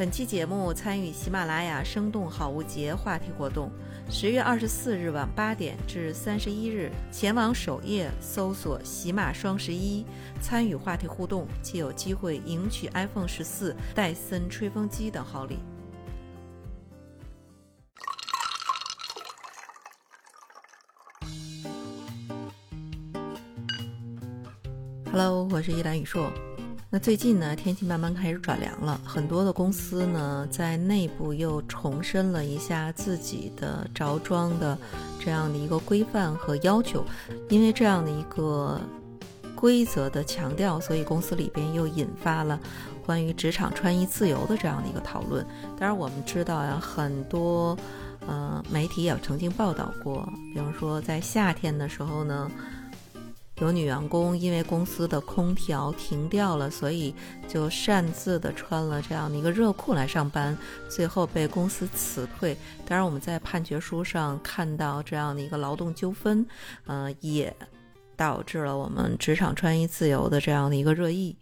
本期节目参与喜马拉雅“生动好物节”话题活动，十月二十四日晚八点至三十一日，前往首页搜索“喜马双十一”，参与话题互动，即有机会赢取 iPhone 十四、戴森吹风机等好礼。Hello，我是依兰宇硕。那最近呢，天气慢慢开始转凉了，很多的公司呢，在内部又重申了一下自己的着装的这样的一个规范和要求。因为这样的一个规则的强调，所以公司里边又引发了关于职场穿衣自由的这样的一个讨论。当然，我们知道呀，很多呃媒体也曾经报道过，比方说在夏天的时候呢。有女员工因为公司的空调停掉了，所以就擅自的穿了这样的一个热裤来上班，最后被公司辞退。当然，我们在判决书上看到这样的一个劳动纠纷，呃，也导致了我们职场穿衣自由的这样的一个热议。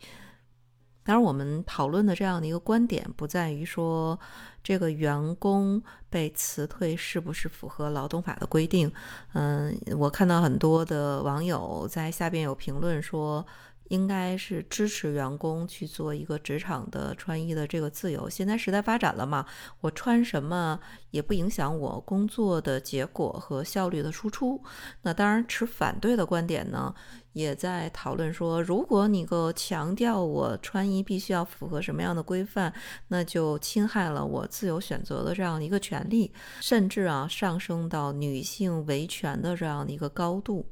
当然，我们讨论的这样的一个观点，不在于说这个员工被辞退是不是符合劳动法的规定。嗯，我看到很多的网友在下边有评论说。应该是支持员工去做一个职场的穿衣的这个自由。现在时代发展了嘛，我穿什么也不影响我工作的结果和效率的输出。那当然，持反对的观点呢，也在讨论说，如果你个强调我穿衣必须要符合什么样的规范，那就侵害了我自由选择的这样一个权利，甚至啊，上升到女性维权的这样的一个高度。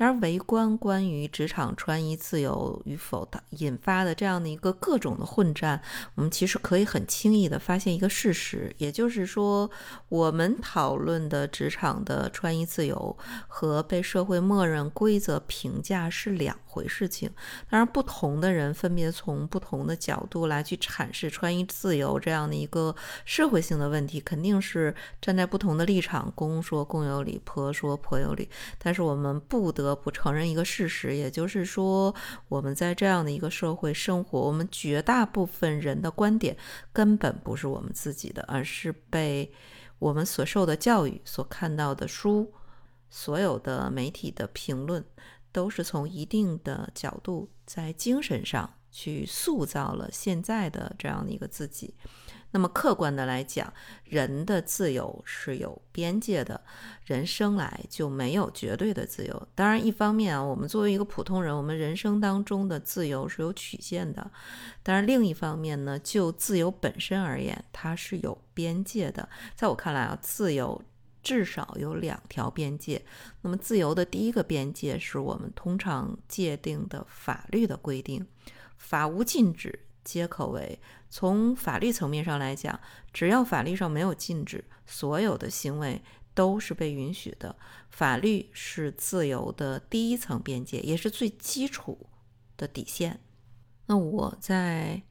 当然，围观关于职场穿衣自由与否的引发的这样的一个各种的混战，我们其实可以很轻易的发现一个事实，也就是说，我们讨论的职场的穿衣自由和被社会默认规则评价是两回事情。当然，不同的人分别从不同的角度来去阐释穿衣自由这样的一个社会性的问题，肯定是站在不同的立场，公说公有理，婆说婆有理。但是我们不得。不承认一个事实，也就是说，我们在这样的一个社会生活，我们绝大部分人的观点根本不是我们自己的，而是被我们所受的教育、所看到的书、所有的媒体的评论，都是从一定的角度在精神上去塑造了现在的这样的一个自己。那么客观的来讲，人的自由是有边界的，人生来就没有绝对的自由。当然，一方面啊，我们作为一个普通人，我们人生当中的自由是有曲线的；当然，另一方面呢，就自由本身而言，它是有边界的。在我看来啊，自由至少有两条边界。那么，自由的第一个边界是我们通常界定的法律的规定，法无禁止。皆可为。从法律层面上来讲，只要法律上没有禁止，所有的行为都是被允许的。法律是自由的第一层边界，也是最基础的底线。那我在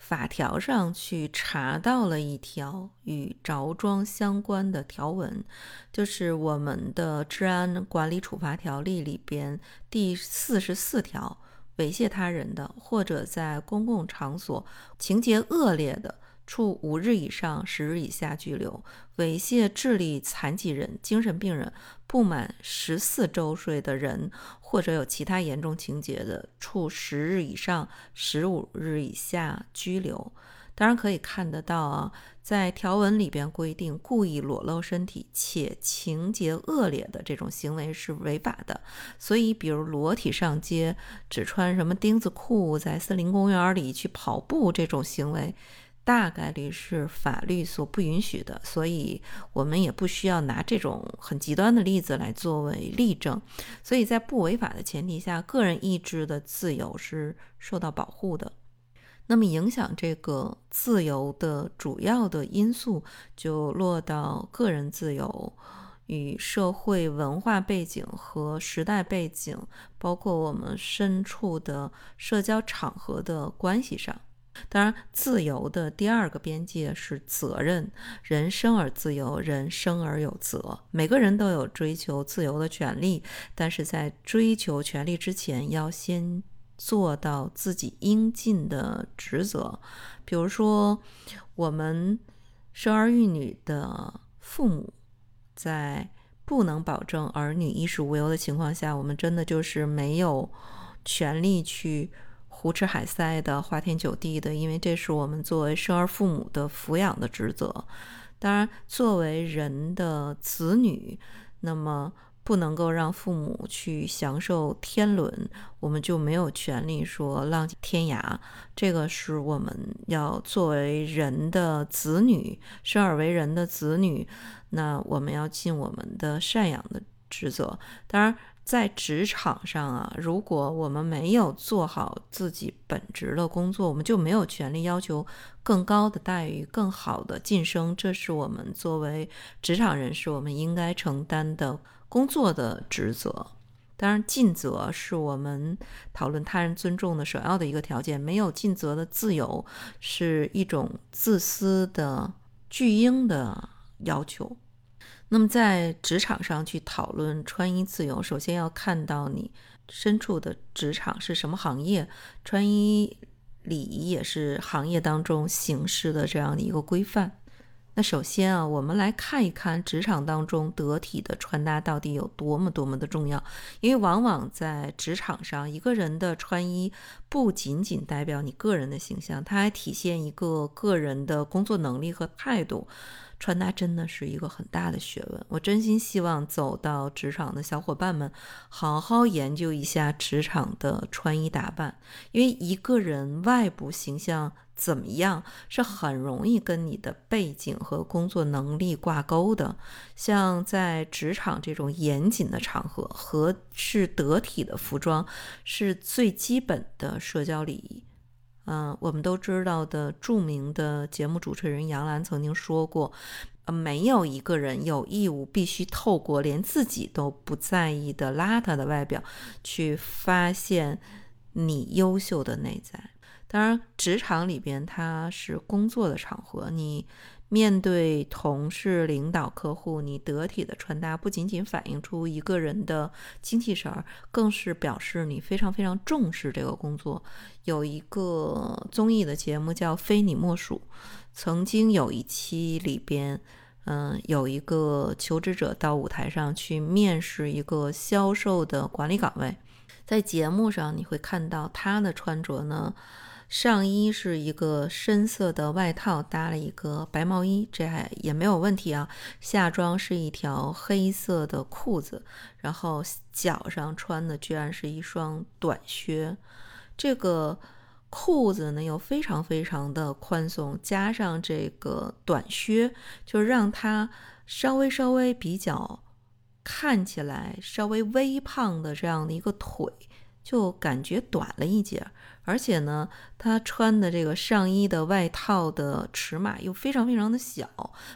法条上去查到了一条与着装相关的条文，就是我们的治安管理处罚条例里边第四十四条。猥亵他人的，或者在公共场所情节恶劣的，处五日以上十日以下拘留；猥亵智力残疾人、精神病人、不满十四周岁的人，或者有其他严重情节的，处十日以上十五日以下拘留。当然可以看得到啊，在条文里边规定，故意裸露身体且情节恶劣的这种行为是违法的。所以，比如裸体上街、只穿什么钉子裤在森林公园里去跑步这种行为，大概率是法律所不允许的。所以，我们也不需要拿这种很极端的例子来作为例证。所以在不违法的前提下，个人意志的自由是受到保护的。那么，影响这个自由的主要的因素，就落到个人自由与社会文化背景和时代背景，包括我们身处的社交场合的关系上。当然，自由的第二个边界是责任。人生而自由，人生而有责。每个人都有追求自由的权利，但是在追求权利之前，要先。做到自己应尽的职责。比如说，我们生儿育女的父母，在不能保证儿女衣食无忧的情况下，我们真的就是没有权利去胡吃海塞的、花天酒地的，因为这是我们作为生儿父母的抚养的职责。当然，作为人的子女，那么。不能够让父母去享受天伦，我们就没有权利说浪迹天涯。这个是我们要作为人的子女，生而为人的子女，那我们要尽我们的赡养的职责。当然，在职场上啊，如果我们没有做好自己本职的工作，我们就没有权利要求更高的待遇、更好的晋升。这是我们作为职场人士，我们应该承担的。工作的职责，当然尽责是我们讨论他人尊重的首要的一个条件。没有尽责的自由，是一种自私的巨婴的要求。那么在职场上去讨论穿衣自由，首先要看到你身处的职场是什么行业，穿衣礼仪也是行业当中形式的这样的一个规范。那首先啊，我们来看一看职场当中得体的穿搭到底有多么多么的重要。因为往往在职场上，一个人的穿衣不仅仅代表你个人的形象，它还体现一个个人的工作能力和态度。穿搭真的是一个很大的学问。我真心希望走到职场的小伙伴们，好好研究一下职场的穿衣打扮，因为一个人外部形象。怎么样是很容易跟你的背景和工作能力挂钩的？像在职场这种严谨的场合，合适得体的服装是最基本的社交礼仪。嗯，我们都知道的著名的节目主持人杨澜曾经说过：“，没有一个人有义务必须透过连自己都不在意的邋遢的外表，去发现你优秀的内在。”当然，职场里边它是工作的场合，你面对同事、领导、客户，你得体的穿搭不仅仅反映出一个人的精气神儿，更是表示你非常非常重视这个工作。有一个综艺的节目叫《非你莫属》，曾经有一期里边，嗯，有一个求职者到舞台上去面试一个销售的管理岗位，在节目上你会看到他的穿着呢。上衣是一个深色的外套，搭了一个白毛衣，这还也没有问题啊。下装是一条黑色的裤子，然后脚上穿的居然是一双短靴。这个裤子呢又非常非常的宽松，加上这个短靴，就让它稍微稍微比较看起来稍微微胖的这样的一个腿，就感觉短了一截。而且呢，他穿的这个上衣的外套的尺码又非常非常的小，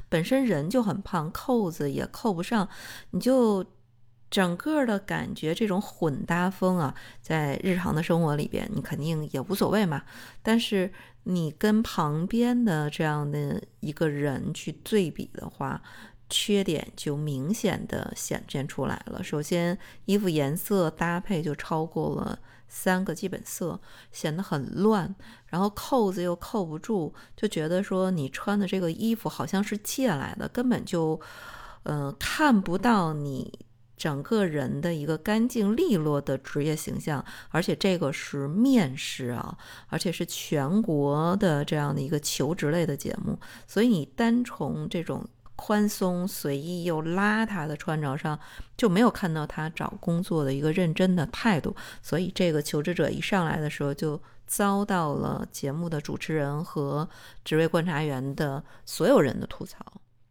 本身人就很胖，扣子也扣不上，你就整个的感觉这种混搭风啊，在日常的生活里边你肯定也无所谓嘛。但是你跟旁边的这样的一个人去对比的话，缺点就明显的显现出来了。首先，衣服颜色搭配就超过了。三个基本色显得很乱，然后扣子又扣不住，就觉得说你穿的这个衣服好像是借来的，根本就，呃，看不到你整个人的一个干净利落的职业形象。而且这个是面试啊，而且是全国的这样的一个求职类的节目，所以你单从这种。宽松随意又邋遢的穿着上，就没有看到他找工作的一个认真的态度，所以这个求职者一上来的时候就遭到了节目的主持人和职位观察员的所有人的吐槽，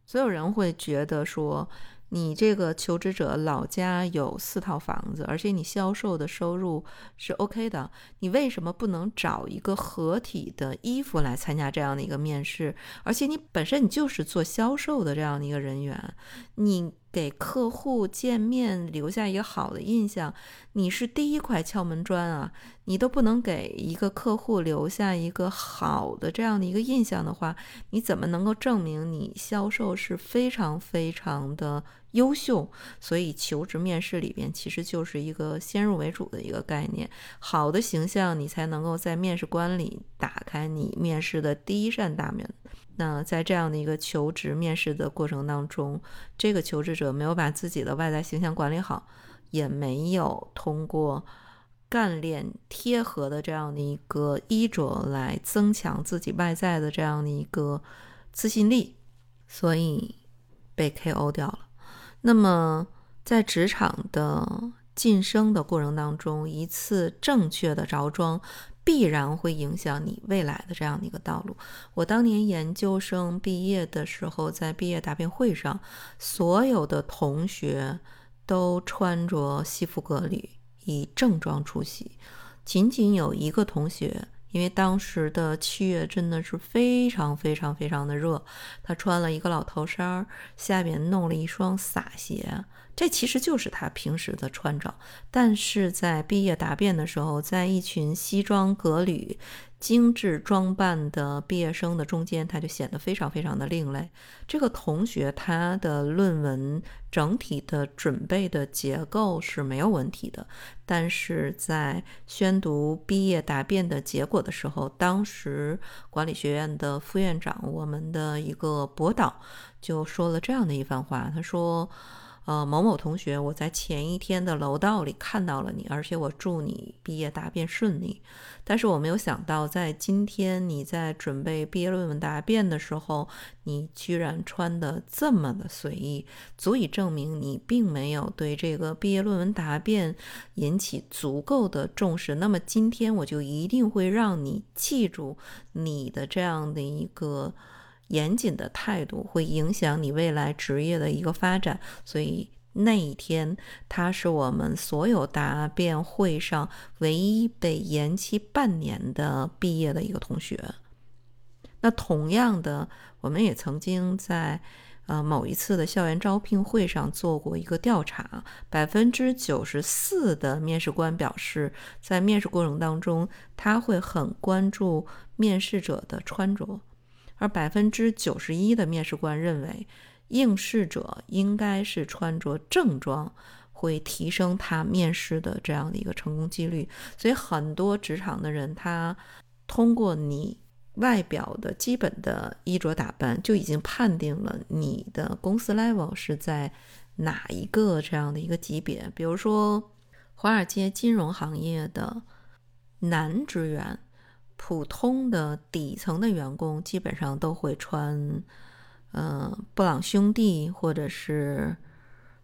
所有人会觉得说。你这个求职者老家有四套房子，而且你销售的收入是 OK 的，你为什么不能找一个合体的衣服来参加这样的一个面试？而且你本身你就是做销售的这样的一个人员，你给客户见面留下一个好的印象，你是第一块敲门砖啊！你都不能给一个客户留下一个好的这样的一个印象的话，你怎么能够证明你销售是非常非常的优秀？所以求职面试里边其实就是一个先入为主的一个概念，好的形象你才能够在面试官里打开你面试的第一扇大门。那在这样的一个求职面试的过程当中，这个求职者没有把自己的外在形象管理好，也没有通过干练贴合的这样的一个衣着来增强自己外在的这样的一个自信力，所以被 KO 掉了。那么在职场的晋升的过程当中，一次正确的着装。必然会影响你未来的这样的一个道路。我当年研究生毕业的时候，在毕业答辩会上，所有的同学都穿着西服革履，以正装出席，仅仅有一个同学。因为当时的七月真的是非常非常非常的热，他穿了一个老头衫，下面弄了一双洒鞋，这其实就是他平时的穿着。但是在毕业答辩的时候，在一群西装革履。精致装扮的毕业生的中间，他就显得非常非常的另类。这个同学他的论文整体的准备的结构是没有问题的，但是在宣读毕业答辩的结果的时候，当时管理学院的副院长，我们的一个博导就说了这样的一番话，他说。呃，某某同学，我在前一天的楼道里看到了你，而且我祝你毕业答辩顺利。但是我没有想到，在今天你在准备毕业论文答辩的时候，你居然穿的这么的随意，足以证明你并没有对这个毕业论文答辩引起足够的重视。那么今天我就一定会让你记住你的这样的一个。严谨的态度会影响你未来职业的一个发展，所以那一天他是我们所有答辩会上唯一被延期半年的毕业的一个同学。那同样的，我们也曾经在呃某一次的校园招聘会上做过一个调查，百分之九十四的面试官表示，在面试过程当中，他会很关注面试者的穿着。而百分之九十一的面试官认为，应试者应该是穿着正装，会提升他面试的这样的一个成功几率。所以，很多职场的人，他通过你外表的基本的衣着打扮，就已经判定了你的公司 level 是在哪一个这样的一个级别。比如说，华尔街金融行业的男职员。普通的底层的员工基本上都会穿，呃，布朗兄弟或者是，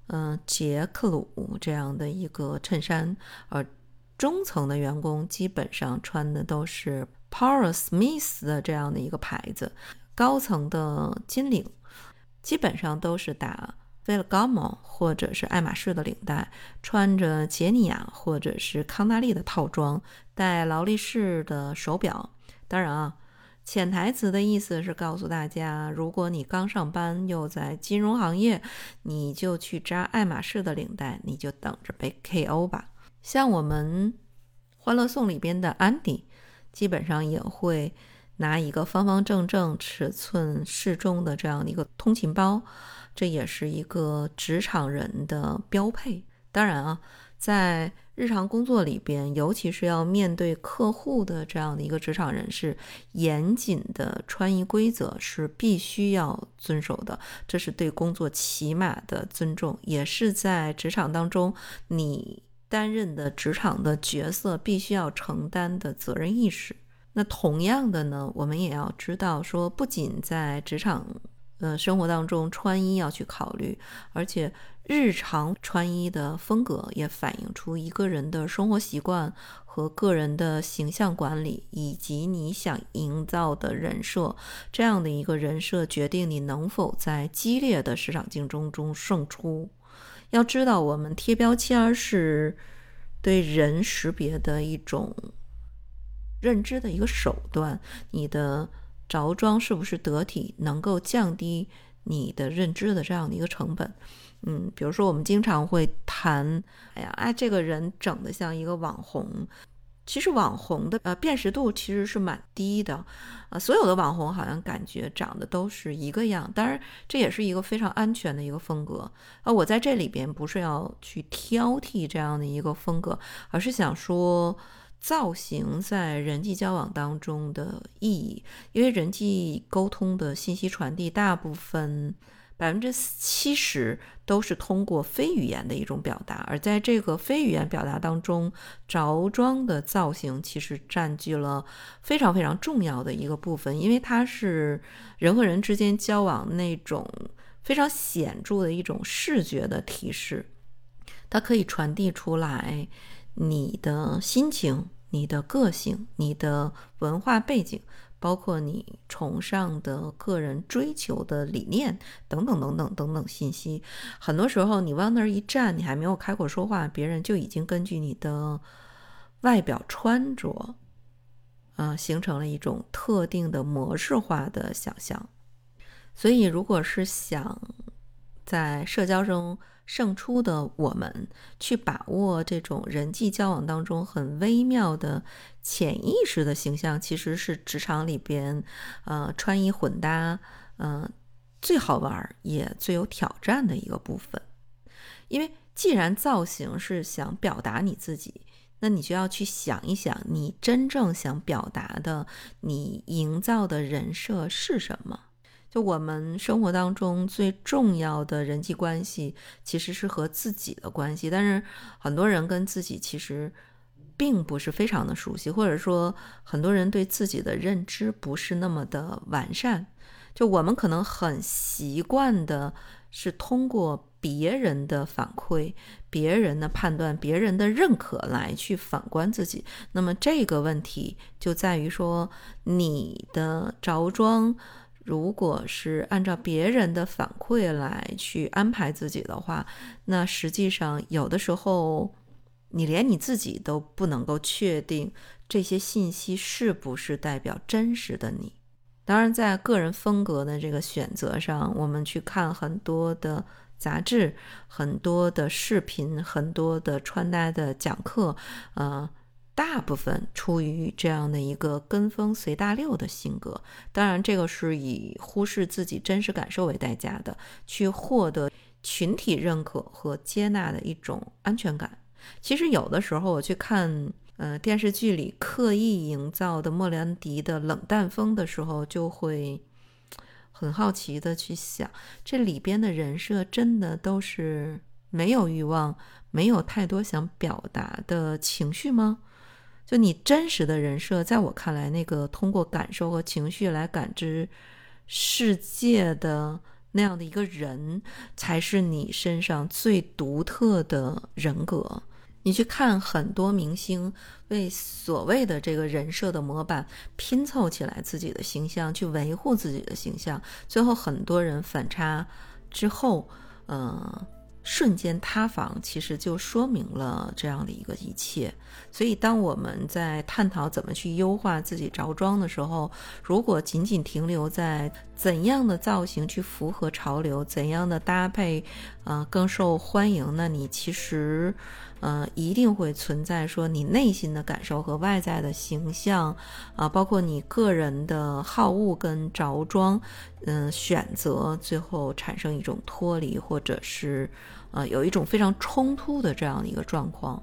嗯，杰克鲁这样的一个衬衫，而中层的员工基本上穿的都是 Paul Smith 的这样的一个牌子，高层的金领基本上都是打。费了 m o 或者是爱马仕的领带，穿着杰尼亚或者是康纳利的套装，戴劳力士的手表。当然啊，潜台词的意思是告诉大家，如果你刚上班又在金融行业，你就去扎爱马仕的领带，你就等着被 KO 吧。像我们《欢乐颂》里边的安迪，基本上也会拿一个方方正正、尺寸适中的这样的一个通勤包。这也是一个职场人的标配。当然啊，在日常工作里边，尤其是要面对客户的这样的一个职场人士，严谨的穿衣规则是必须要遵守的。这是对工作起码的尊重，也是在职场当中你担任的职场的角色必须要承担的责任意识。那同样的呢，我们也要知道说，不仅在职场。呃，生活当中穿衣要去考虑，而且日常穿衣的风格也反映出一个人的生活习惯和个人的形象管理，以及你想营造的人设。这样的一个人设决定你能否在激烈的市场竞争中胜出。要知道，我们贴标签是对人识别的一种认知的一个手段。你的。着装是不是得体，能够降低你的认知的这样的一个成本。嗯，比如说我们经常会谈，哎呀，哎，这个人整的像一个网红。其实网红的呃辨识度其实是蛮低的，啊，所有的网红好像感觉长得都是一个样，当然这也是一个非常安全的一个风格啊。我在这里边不是要去挑剔这样的一个风格，而是想说造型在人际交往当中的意义，因为人际沟通的信息传递大部分。百分之七十都是通过非语言的一种表达，而在这个非语言表达当中，着装的造型其实占据了非常非常重要的一个部分，因为它是人和人之间交往那种非常显著的一种视觉的提示，它可以传递出来你的心情、你的个性、你的文化背景。包括你崇尚的个人追求的理念等等等等等等信息，很多时候你往那儿一站，你还没有开口说话，别人就已经根据你的外表穿着，啊，形成了一种特定的模式化的想象。所以，如果是想在社交中，胜出的我们去把握这种人际交往当中很微妙的潜意识的形象，其实是职场里边，呃，穿衣混搭，嗯，最好玩也最有挑战的一个部分。因为既然造型是想表达你自己，那你就要去想一想，你真正想表达的，你营造的人设是什么。就我们生活当中最重要的人际关系，其实是和自己的关系。但是很多人跟自己其实并不是非常的熟悉，或者说很多人对自己的认知不是那么的完善。就我们可能很习惯的是通过别人的反馈、别人的判断、别人的认可来去反观自己。那么这个问题就在于说你的着装。如果是按照别人的反馈来去安排自己的话，那实际上有的时候你连你自己都不能够确定这些信息是不是代表真实的你。当然，在个人风格的这个选择上，我们去看很多的杂志、很多的视频、很多的穿搭的讲课，呃。大部分出于这样的一个跟风随大流的性格，当然这个是以忽视自己真实感受为代价的，去获得群体认可和接纳的一种安全感。其实有的时候我去看，呃，电视剧里刻意营造的莫兰迪的冷淡风的时候，就会很好奇的去想，这里边的人设真的都是没有欲望、没有太多想表达的情绪吗？就你真实的人设，在我看来，那个通过感受和情绪来感知世界的那样的一个人，才是你身上最独特的人格。你去看很多明星为所谓的这个人设的模板拼凑起来自己的形象，去维护自己的形象，最后很多人反差之后，嗯。瞬间塌房，其实就说明了这样的一个一切。所以，当我们在探讨怎么去优化自己着装的时候，如果仅仅停留在怎样的造型去符合潮流，怎样的搭配，呃，更受欢迎，那你其实，嗯，一定会存在说你内心的感受和外在的形象，啊，包括你个人的好恶跟着装，嗯，选择最后产生一种脱离，或者是。呃，有一种非常冲突的这样的一个状况，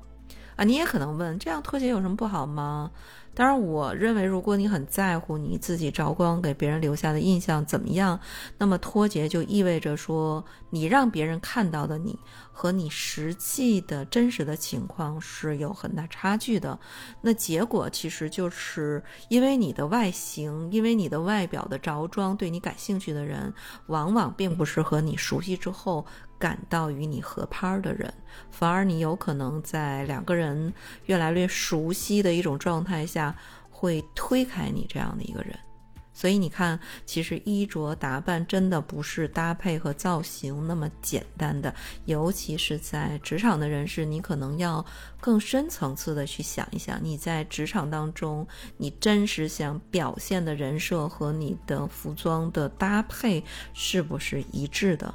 啊，你也可能问，这样脱节有什么不好吗？当然，我认为，如果你很在乎你自己着光给别人留下的印象怎么样，那么脱节就意味着说，你让别人看到的你和你实际的真实的情况是有很大差距的。那结果其实就是因为你的外形，因为你的外表的着装对你感兴趣的人，往往并不是和你熟悉之后。感到与你合拍的人，反而你有可能在两个人越来越熟悉的一种状态下，会推开你这样的一个人。所以你看，其实衣着打扮真的不是搭配和造型那么简单的，尤其是在职场的人士，你可能要更深层次的去想一想，你在职场当中，你真实想表现的人设和你的服装的搭配是不是一致的。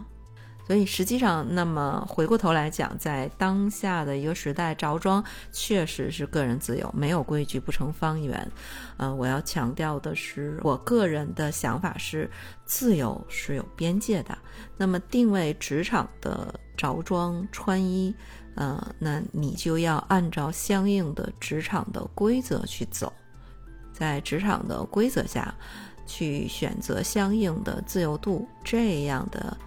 所以实际上，那么回过头来讲，在当下的一个时代，着装确实是个人自由，没有规矩不成方圆。嗯，我要强调的是，我个人的想法是，自由是有边界的。那么定位职场的着装穿衣，呃，那你就要按照相应的职场的规则去走，在职场的规则下，去选择相应的自由度，这样的。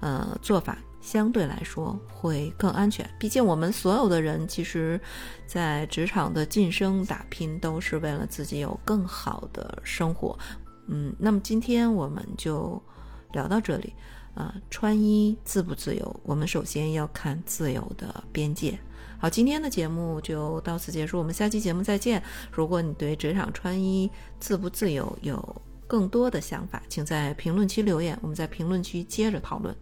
呃，做法相对来说会更安全。毕竟我们所有的人，其实，在职场的晋升打拼，都是为了自己有更好的生活。嗯，那么今天我们就聊到这里。啊，穿衣自不自由，我们首先要看自由的边界。好，今天的节目就到此结束，我们下期节目再见。如果你对职场穿衣自不自由有更多的想法，请在评论区留言，我们在评论区接着讨论。